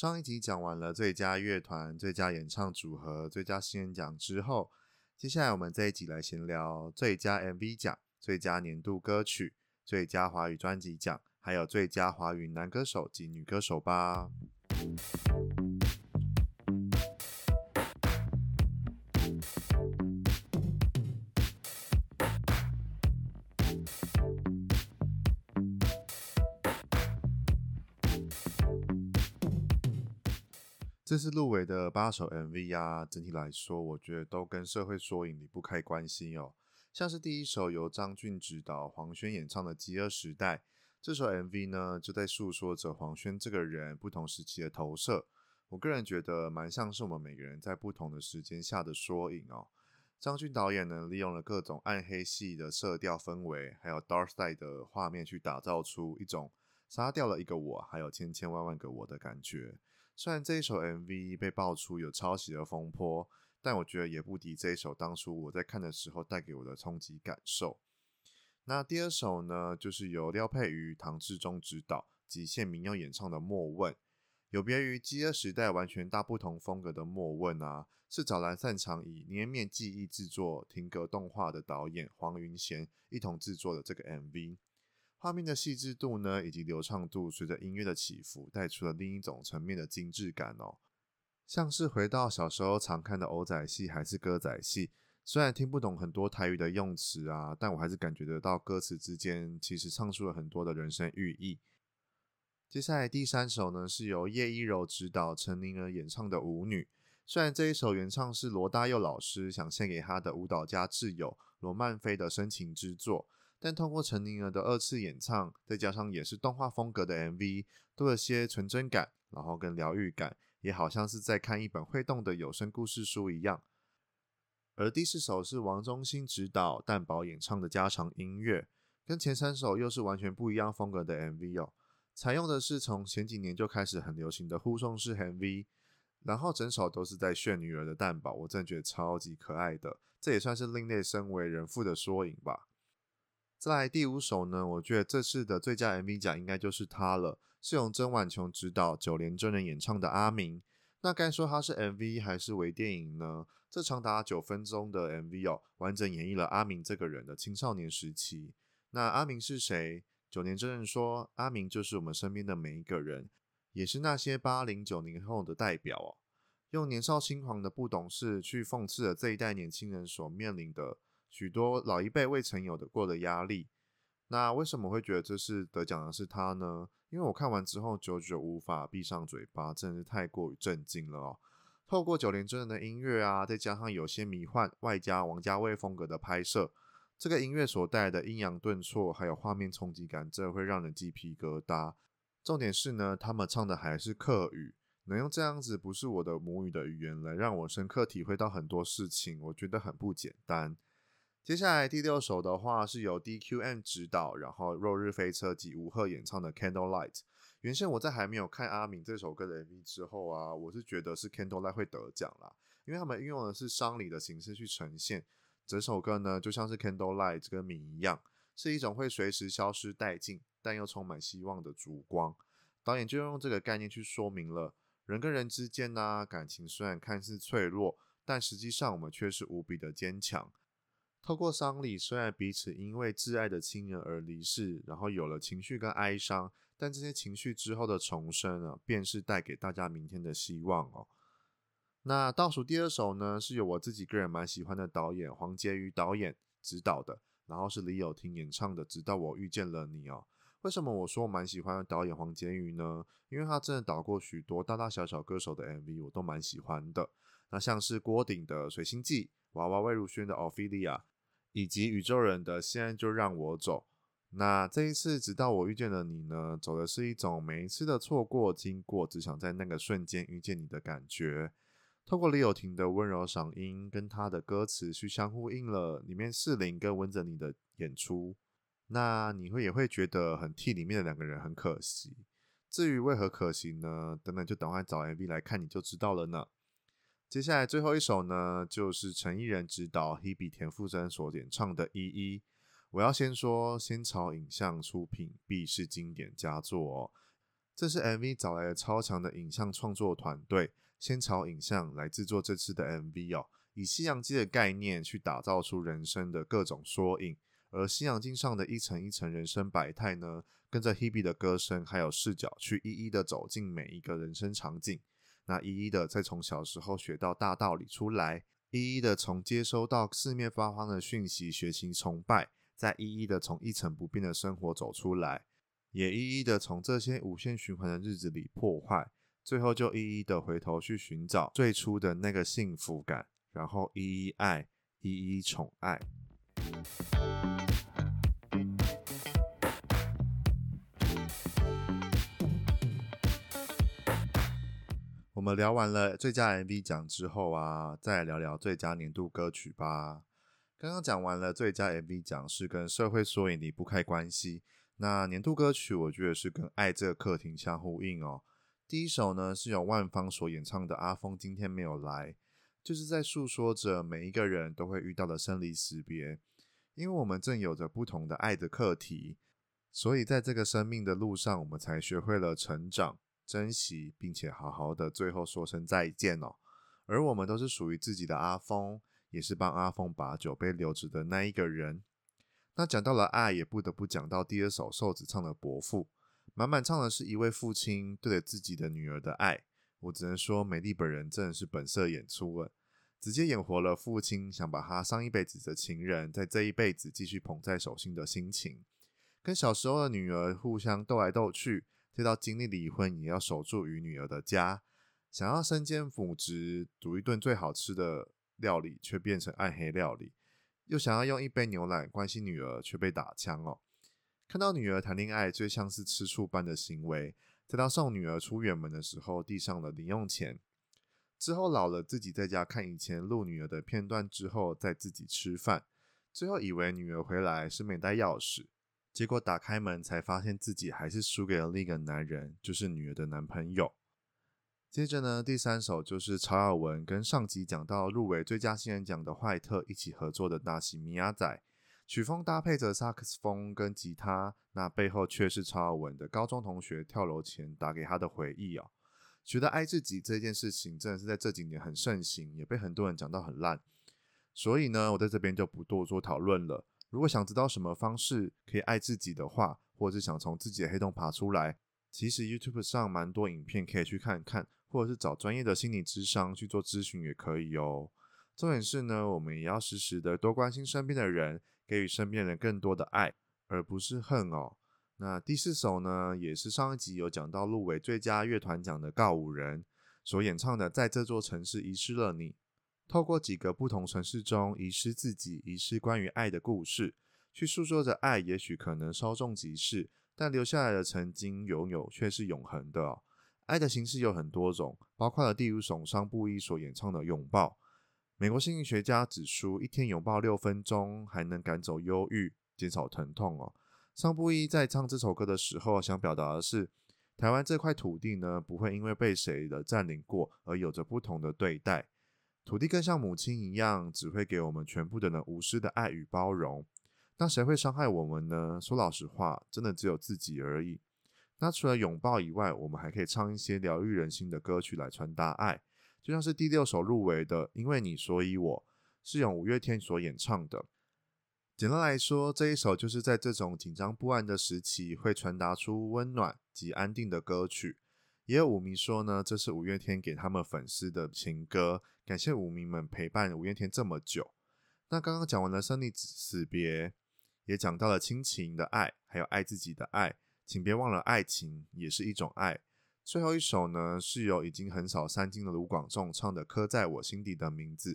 上一集讲完了最佳乐团、最佳演唱组合、最佳新人奖之后，接下来我们这一集来闲聊最佳 MV 奖、最佳年度歌曲、最佳华语专辑奖，还有最佳华语男歌手及女歌手吧。这次入围的八首 MV 啊，整体来说，我觉得都跟社会缩影离不开关系哦。像是第一首由张俊执导、黄轩演唱的《饥饿时代》，这首 MV 呢，就在诉说着黄轩这个人不同时期的投射。我个人觉得，蛮像是我们每个人在不同的时间下的缩影哦。张俊导演呢，利用了各种暗黑系的色调氛围，还有 dark side 的画面，去打造出一种杀掉了一个我，还有千千万万个我的感觉。虽然这一首 MV 被爆出有抄袭的风波，但我觉得也不敌这一首当初我在看的时候带给我的冲击感受。那第二首呢，就是由廖佩瑜、唐志忠执导及谢铭祐演唱的《莫问》。有别于《饥饿时代》完全大不同风格的《莫问》啊，是找来擅长以捏面技艺制作停格动画的导演黄云贤一同制作的这个 MV。画面的细致度呢，以及流畅度，随着音乐的起伏，带出了另一种层面的精致感哦。像是回到小时候常看的偶仔戏还是歌仔戏，虽然听不懂很多台语的用词啊，但我还是感觉得到歌词之间其实唱出了很多的人生寓意。接下来第三首呢，是由叶一柔指导、陈宁儿演唱的《舞女》。虽然这一首原唱是罗大佑老师想献给他的舞蹈家挚友罗曼菲的深情之作。但通过陈宁儿的二次演唱，再加上也是动画风格的 MV，多了些纯真感，然后跟疗愈感，也好像是在看一本会动的有声故事书一样。而第四首是王中兴执导、蛋堡演唱的家常音乐，跟前三首又是完全不一样风格的 MV 哦。采用的是从前几年就开始很流行的护送式 MV，然后整首都是在炫女儿的蛋堡，我真的觉得超级可爱的，这也算是另类身为人父的缩影吧。再来第五首呢，我觉得这次的最佳 MV 奖应该就是它了，是由曾婉琼执导、九连真人演唱的《阿明》。那该说它是 MV 还是微电影呢？这长达九分钟的 MV 哦，完整演绎了阿明这个人的青少年时期。那阿明是谁？九年真人说，阿明就是我们身边的每一个人，也是那些八零九零后的代表哦。用年少轻狂的不懂事去讽刺了这一代年轻人所面临的。许多老一辈未曾有的过的压力，那为什么会觉得这是得奖的是他呢？因为我看完之后久久无法闭上嘴巴，真的是太过于震惊了哦。透过九连真人的音乐啊，再加上有些迷幻，外加王家卫风格的拍摄，这个音乐所带来的阴阳顿挫，还有画面冲击感，真的会让人鸡皮疙瘩。重点是呢，他们唱的还是客语，能用这样子不是我的母语的语言来让我深刻体会到很多事情，我觉得很不简单。接下来第六首的话是由 DQM 执导，然后落日飞车及吴赫演唱的 Candlelight。原先我在还没有看阿明这首歌的 MV 之后啊，我是觉得是 Candlelight 会得奖啦，因为他们运用的是丧礼的形式去呈现整首歌呢，就像是 Candlelight 这个名一样，是一种会随时消失殆尽，但又充满希望的烛光。导演就用这个概念去说明了人跟人之间呢、啊，感情虽然看似脆弱，但实际上我们却是无比的坚强。透过丧礼，虽然彼此因为挚爱的亲人而离世，然后有了情绪跟哀伤，但这些情绪之后的重生啊，便是带给大家明天的希望哦。那倒数第二首呢，是由我自己个人蛮喜欢的导演黄捷瑜导演指导的，然后是李友廷演唱的《直到我遇见了你》哦。为什么我说我蛮喜欢的导演黄捷瑜呢？因为他真的导过许多大大小小歌手的 MV，我都蛮喜欢的。那像是郭顶的《水星记》，娃娃魏如萱的《Ophelia》。以及宇宙人的现在就让我走。那这一次，直到我遇见了你呢，走的是一种每一次的错过、经过，只想在那个瞬间遇见你的感觉。透过李友廷的温柔嗓音跟他的歌词去相呼应了里面四零跟温着你的演出，那你会也会觉得很替里面的两个人很可惜。至于为何可惜呢？等等，就等会找 MV 来看你就知道了呢。接下来最后一首呢，就是陈奕仁执导，Hebe 田馥甄所演唱的《依依》。我要先说，仙草影像出品必是经典佳作哦。这是 MV 找来了超强的影像创作团队，仙草影像来制作这次的 MV 哦，以西洋镜的概念去打造出人生的各种缩影，而西洋镜上的一层一层人生百态呢，跟着 Hebe 的歌声还有视角去一一的走进每一个人生场景，那一一的再从小时候学到大道理出来，一一的从接收到四面八方的讯息学习崇拜，再一一的从一成不变的生活走出来。也一一的从这些无限循环的日子里破坏，最后就一一的回头去寻找最初的那个幸福感，然后一一爱，一一宠爱。我们聊完了最佳 MV 奖之后啊，再聊聊最佳年度歌曲吧。刚刚讲完了最佳 MV 奖是跟社会缩影离不开关系。那年度歌曲，我觉得是跟爱这个课题相呼应哦。第一首呢是由万芳所演唱的《阿峰今天没有来》，就是在诉说着每一个人都会遇到的生离死别。因为我们正有着不同的爱的课题，所以在这个生命的路上，我们才学会了成长、珍惜，并且好好的最后说声再见哦。而我们都是属于自己的阿峰，也是帮阿峰把酒杯留着的那一个人。那讲到了爱，也不得不讲到第二首瘦子唱的《伯父》，满满唱的是一位父亲对着自己的女儿的爱。我只能说，美丽本人真的是本色演出了，直接演活了父亲想把他上一辈子的情人，在这一辈子继续捧在手心的心情。跟小时候的女儿互相斗来斗去，再到经历离婚也要守住与女儿的家，想要身兼母职，煮一顿最好吃的料理，却变成暗黑料理。又想要用一杯牛奶关心女儿，却被打枪哦。看到女儿谈恋爱，最像是吃醋般的行为。再到送女儿出远门的时候，递上了零用钱。之后老了，自己在家看以前录女儿的片段之后，再自己吃饭。最后以为女儿回来是没带钥匙，结果打开门才发现自己还是输给了另一个男人，就是女儿的男朋友。接着呢，第三首就是曹雅文跟上集讲到入围最佳新人奖的坏特一起合作的《那是米亚仔》，曲风搭配着萨克斯风跟吉他，那背后却是曹雅文的高中同学跳楼前打给他的回忆哦。觉得爱自己这件事情真的是在这几年很盛行，也被很多人讲到很烂，所以呢，我在这边就不多做讨论了。如果想知道什么方式可以爱自己的话，或者是想从自己的黑洞爬出来，其实 YouTube 上蛮多影片可以去看看。或者是找专业的心理咨商去做咨询也可以哦。重点是呢，我们也要时时的多关心身边的人，给予身边人更多的爱，而不是恨哦。那第四首呢，也是上一集有讲到入围最佳乐团奖的告五人所演唱的《在这座城市遗失了你》，透过几个不同城市中遗失自己、遗失关于爱的故事，去诉说着爱也许可能稍纵即逝，但留下来的曾经拥有却是永恒的哦。爱的形式有很多种，包括了第五首桑布伊所演唱的《拥抱》。美国心理学家指出，一天拥抱六分钟，还能赶走忧郁，减少疼痛哦。桑布伊在唱这首歌的时候，想表达的是，台湾这块土地呢，不会因为被谁的占领过而有着不同的对待。土地更像母亲一样，只会给我们全部的人无私的爱与包容。那谁会伤害我们呢？说老实话，真的只有自己而已。那除了拥抱以外，我们还可以唱一些疗愈人心的歌曲来传达爱，就像是第六首入围的《因为你所以我》，是由五月天所演唱的。简单来说，这一首就是在这种紧张不安的时期，会传达出温暖及安定的歌曲。也有舞迷说呢，这是五月天给他们粉丝的情歌，感谢舞迷们陪伴五月天这么久。那刚刚讲完了生离死别，也讲到了亲情的爱，还有爱自己的爱。请别忘了，爱情也是一种爱。最后一首呢，是由已经横扫三金的卢广仲唱的《刻在我心底的名字》，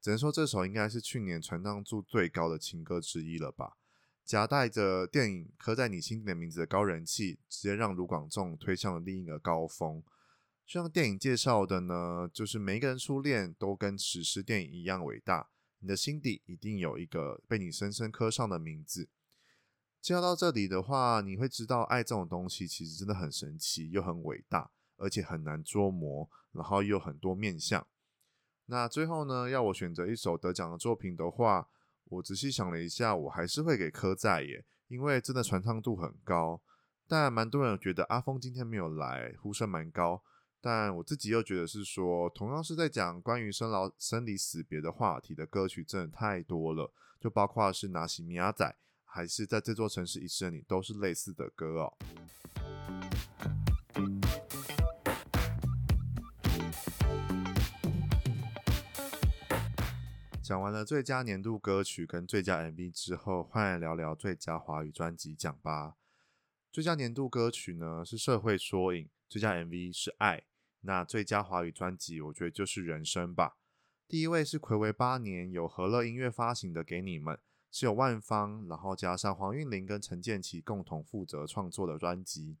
只能说这首应该是去年传唱度最高的情歌之一了吧。夹带着电影《刻在你心底的名字》的高人气，直接让卢广仲推向了另一个高峰。就像电影介绍的呢，就是每一个人初恋都跟史诗电影一样伟大，你的心底一定有一个被你深深刻上的名字。介绍到这里的话，你会知道爱这种东西其实真的很神奇，又很伟大，而且很难捉摸，然后又很多面相。那最后呢，要我选择一首得奖的作品的话，我仔细想了一下，我还是会给柯在耶，因为真的传唱度很高。但蛮多人觉得阿峰今天没有来，呼声蛮高。但我自己又觉得是说，同样是在讲关于生老生离死别的话题的歌曲，真的太多了。就包括是那是明仔，还是在这座城市遗失的你，都是类似的歌哦。讲完了最佳年度歌曲跟最佳 MV 之后，换来聊聊最佳华语专辑奖吧。最佳年度歌曲呢是《社会缩影》，最佳 MV 是《爱》。那最佳华语专辑，我觉得就是《人生》吧。第一位是暌违八年由和乐音乐发行的《给你们》，是由万芳，然后加上黄韵玲跟陈建奇共同负责创作的专辑。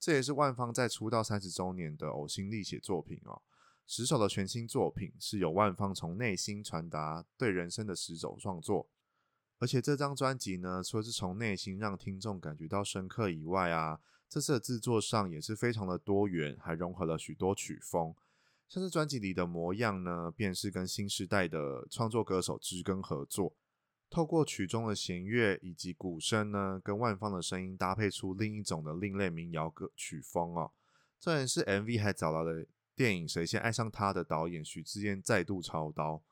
这也是万芳在出道三十周年的呕心沥血作品哦。十首的全新作品是由万芳从内心传达对人生的十种创作。而且这张专辑呢，除了是从内心让听众感觉到深刻以外啊。这次的制作上也是非常的多元，还融合了许多曲风，像是专辑里的模样呢，便是跟新时代的创作歌手知根合作，透过曲中的弦乐以及鼓声呢，跟万芳的声音搭配出另一种的另类民谣歌曲风哦。这也是 MV 还找到了电影《谁先爱上他》的导演许智彦再度操刀，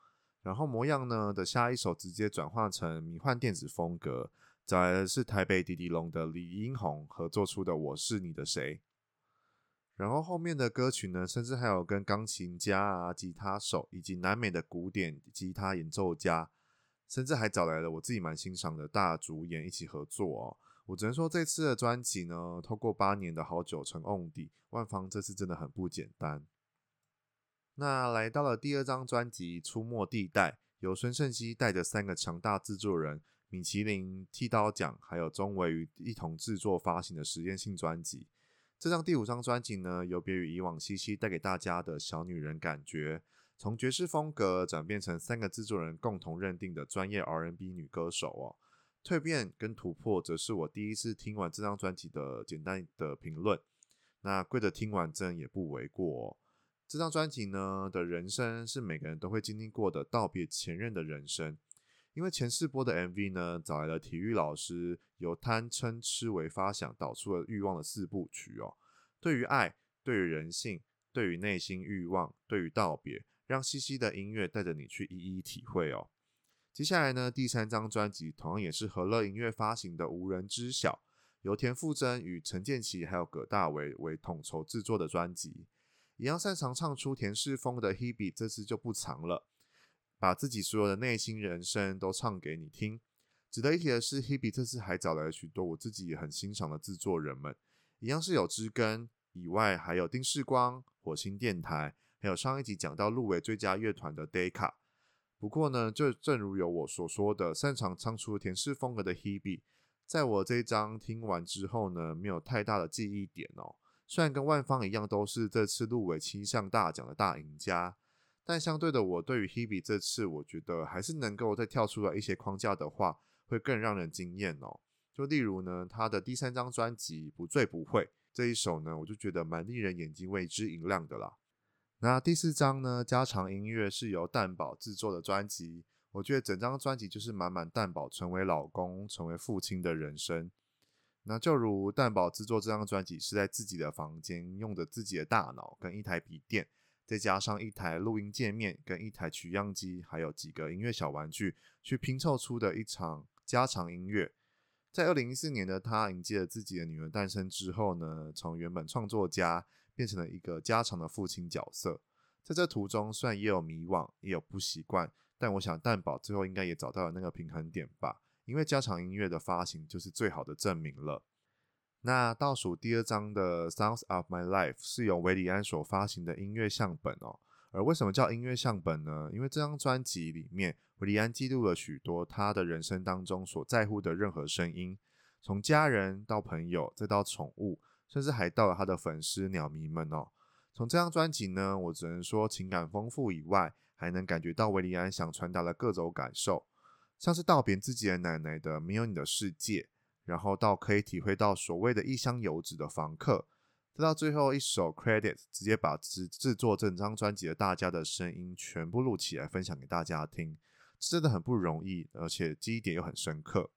然后模样呢的下一首直接转化成迷幻电子风格。找来的是台北迪迪龙的李英宏合作出的《我是你的谁》，然后后面的歌曲呢，甚至还有跟钢琴家啊、吉他手以及南美的古典吉他演奏家，甚至还找来了我自己蛮欣赏的大主演一起合作哦。我只能说这次的专辑呢，透过八年的好酒沉瓮底，万芳这次真的很不简单。那来到了第二张专辑《出没地带》，由孙盛希带着三个强大制作人。米其林、剃刀奖还有中维与一同制作发行的实验性专辑。这张第五张专辑呢，有别于以往西西带给大家的小女人感觉，从爵士风格转变成三个制作人共同认定的专业 R&B 女歌手哦。蜕变跟突破，则是我第一次听完这张专辑的简单的评论。那跪着听完真也不为过。这张专辑呢的人生是每个人都会经历过的道别前任的人生。因为前四波的 MV 呢，找来了体育老师，由贪嗔痴为发想，导出了欲望的四部曲哦。对于爱，对于人性，对于内心欲望，对于道别，让西西的音乐带着你去一一体会哦。接下来呢，第三张专辑同样也是和乐音乐发行的《无人知晓》，由田馥甄与陈建奇还有葛大为为统筹制作的专辑，一样擅长唱出甜式风的 Hebe 这次就不藏了。把自己所有的内心人生都唱给你听。值得一提的是，Hebe 这次还找来了许多我自己也很欣赏的制作人们，一样是有知根以外，还有丁世光、火星电台，还有上一集讲到入围最佳乐团的 Decca。不过呢，就正如有我所说的，擅长唱出甜式风格的 Hebe，在我这一张听完之后呢，没有太大的记忆点哦。虽然跟万芳一样，都是这次入围七项大奖的大赢家。但相对的，我对于 Hebe 这次，我觉得还是能够再跳出来一些框架的话，会更让人惊艳哦。就例如呢，他的第三张专辑《不醉不会》这一首呢，我就觉得蛮令人眼睛为之一亮的啦。那第四张呢，家常音乐是由蛋堡制作的专辑，我觉得整张专辑就是满满蛋堡成为老公、成为父亲的人生。那就如蛋堡制作这张专辑是在自己的房间，用着自己的大脑跟一台笔电。再加上一台录音界面、跟一台取样机，还有几个音乐小玩具，去拼凑出的一场家常音乐。在二零一四年的他迎接了自己的女儿诞生之后呢，从原本创作家变成了一个家常的父亲角色。在这途中，虽然也有迷惘，也有不习惯，但我想蛋堡最后应该也找到了那个平衡点吧。因为家常音乐的发行就是最好的证明了。那倒数第二张的《Sounds of My Life》是由韦礼安所发行的音乐相本哦。而为什么叫音乐相本呢？因为这张专辑里面，韦礼安记录了许多他的人生当中所在乎的任何声音，从家人到朋友，再到宠物，甚至还到了他的粉丝鸟迷们哦。从这张专辑呢，我只能说情感丰富以外，还能感觉到韦礼安想传达的各种感受，像是道别自己的奶奶的《没有你的世界》。然后到可以体会到所谓的异乡游子的房客，再到最后一首 Credit，直接把制制作整张专辑的大家的声音全部录起来分享给大家听，真的很不容易，而且记忆点又很深刻。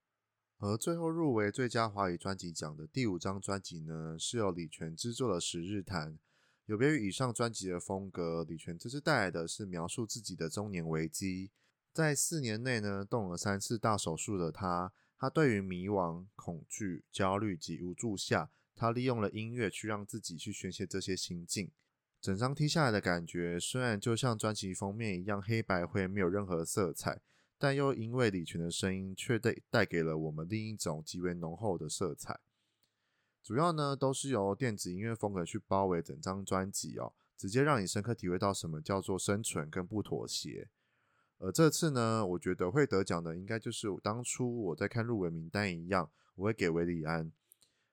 而最后入围最佳华语专辑奖的第五张专辑呢，是由李泉制作的《十日谈》。有别于以上专辑的风格，李泉这次带来的是描述自己的中年危机。在四年内呢，动了三次大手术的他，他对于迷惘、恐惧、焦虑及无助下，他利用了音乐去让自己去宣泄这些心境。整张听下来的感觉，虽然就像专辑封面一样黑白灰，没有任何色彩。但又因为李泉的声音，却带带给了我们另一种极为浓厚的色彩。主要呢都是由电子音乐风格去包围整张专辑哦，直接让你深刻体会到什么叫做生存跟不妥协。而这次呢，我觉得会得奖的应该就是当初我在看入围名单一样，我会给韦礼安。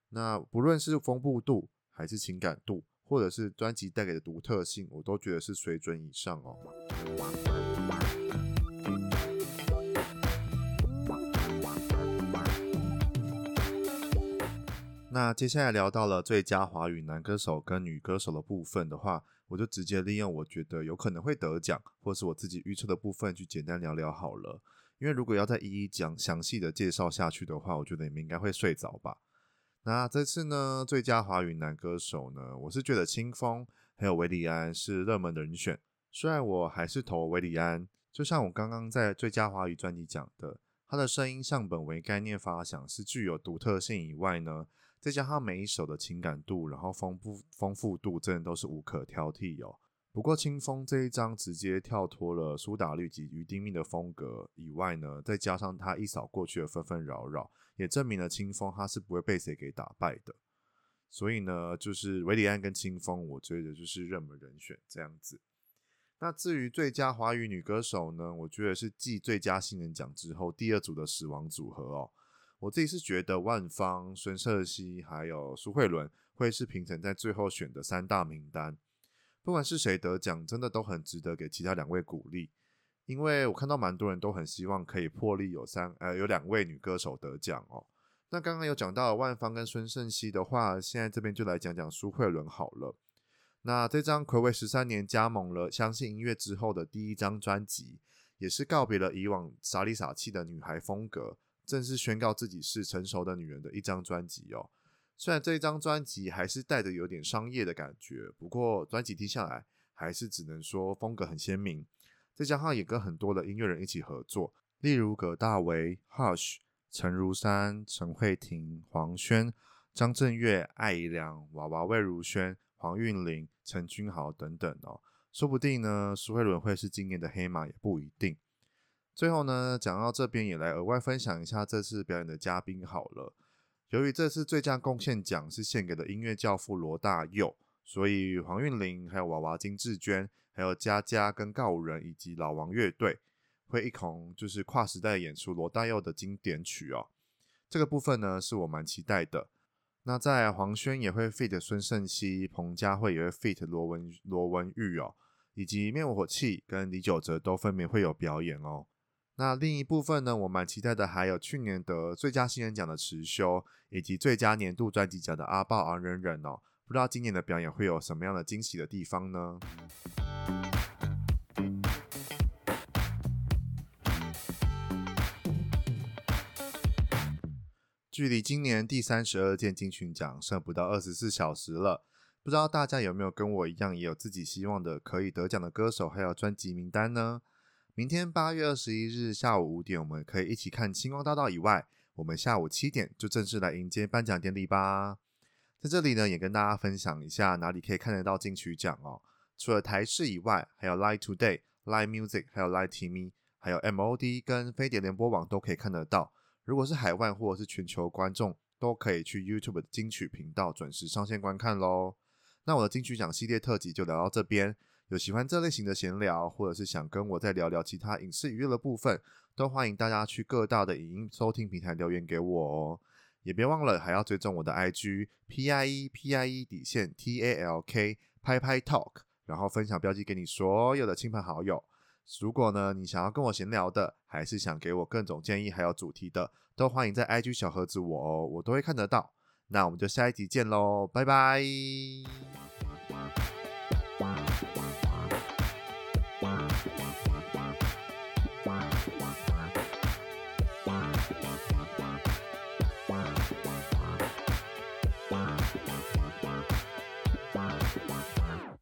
那不论是丰富度，还是情感度，或者是专辑带给的独特性，我都觉得是水准以上哦。那接下来聊到了最佳华语男歌手跟女歌手的部分的话，我就直接利用我觉得有可能会得奖，或是我自己预测的部分去简单聊聊好了。因为如果要再一一讲详细的介绍下去的话，我觉得你们应该会睡着吧。那这次呢，最佳华语男歌手呢，我是觉得青峰还有韦礼安是热门人选。虽然我还是投韦礼安，就像我刚刚在最佳华语专辑讲的，他的声音像本为概念发想，是具有独特性以外呢。再加上每一首的情感度，然后丰富丰富度，真的都是无可挑剔哦。不过清风这一张直接跳脱了苏打绿及于丁命的风格以外呢，再加上他一扫过去的纷纷扰扰，也证明了清风他是不会被谁给打败的。所以呢，就是韦礼安跟清风，我觉得就是热门人选这样子。那至于最佳华语女歌手呢，我觉得是继最佳新人奖之后第二组的死亡组合哦。我自己是觉得万芳、孙盛熙还有苏慧伦会是评审在最后选的三大名单。不管是谁得奖，真的都很值得给其他两位鼓励。因为我看到蛮多人都很希望可以破例有三呃有两位女歌手得奖哦。那刚刚有讲到万芳跟孙盛熙的话，现在这边就来讲讲苏慧伦好了。那这张暌违十三年加盟了相信音乐之后的第一张专辑，也是告别了以往傻里傻气的女孩风格。正式宣告自己是成熟的女人的一张专辑哦。虽然这一张专辑还是带着有点商业的感觉，不过专辑听下来还是只能说风格很鲜明。再加上也跟很多的音乐人一起合作，例如葛大为、Hush、陈如山、陈慧婷、黄轩、张震岳、艾怡良、娃娃魏如萱、黄韵玲、陈君豪等等哦。说不定呢，苏慧伦会是今年的黑马也不一定。最后呢，讲到这边也来额外分享一下这次表演的嘉宾好了。由于这次最佳贡献奖是献给了音乐教父罗大佑，所以黄韵玲、还有娃娃金志娟、还有佳佳跟告五人以及老王乐队会一同就是跨时代演出罗大佑的经典曲哦。这个部分呢是我蛮期待的。那在黄轩也会 feat 孙盛希，彭佳慧也会 feat 罗文罗文玉哦，以及灭火器跟李玖哲都分别会有表演哦。那另一部分呢，我蛮期待的，还有去年得最佳新人奖的持修，以及最佳年度专辑奖的阿爆昂人忍哦，不知道今年的表演会有什么样的惊喜的地方呢？距离今年第三十二届金曲奖剩不到二十四小时了，不知道大家有没有跟我一样，也有自己希望的可以得奖的歌手，还有专辑名单呢？明天八月二十一日下午五点，我们可以一起看星光大道以外，我们下午七点就正式来迎接颁奖典礼吧。在这里呢，也跟大家分享一下哪里可以看得到金曲奖哦。除了台视以外，还有 Live Today、Live Music，还有 Live TV，还有 MOD 跟飞碟联播网都可以看得到。如果是海外或者是全球观众，都可以去 YouTube 的金曲频道准时上线观看喽。那我的金曲奖系列特辑就聊到这边。有喜欢这类型的闲聊，或者是想跟我再聊聊其他影视娱乐的部分，都欢迎大家去各大的影音收听平台留言给我哦。也别忘了还要追踪我的 IG P I E P I E 底线 T A L K 拍拍 Talk，然后分享标记给你所有的亲朋好友。如果呢你想要跟我闲聊的，还是想给我各种建议还有主题的，都欢迎在 IG 小盒子我哦，我都会看得到。那我们就下一集见喽，拜拜。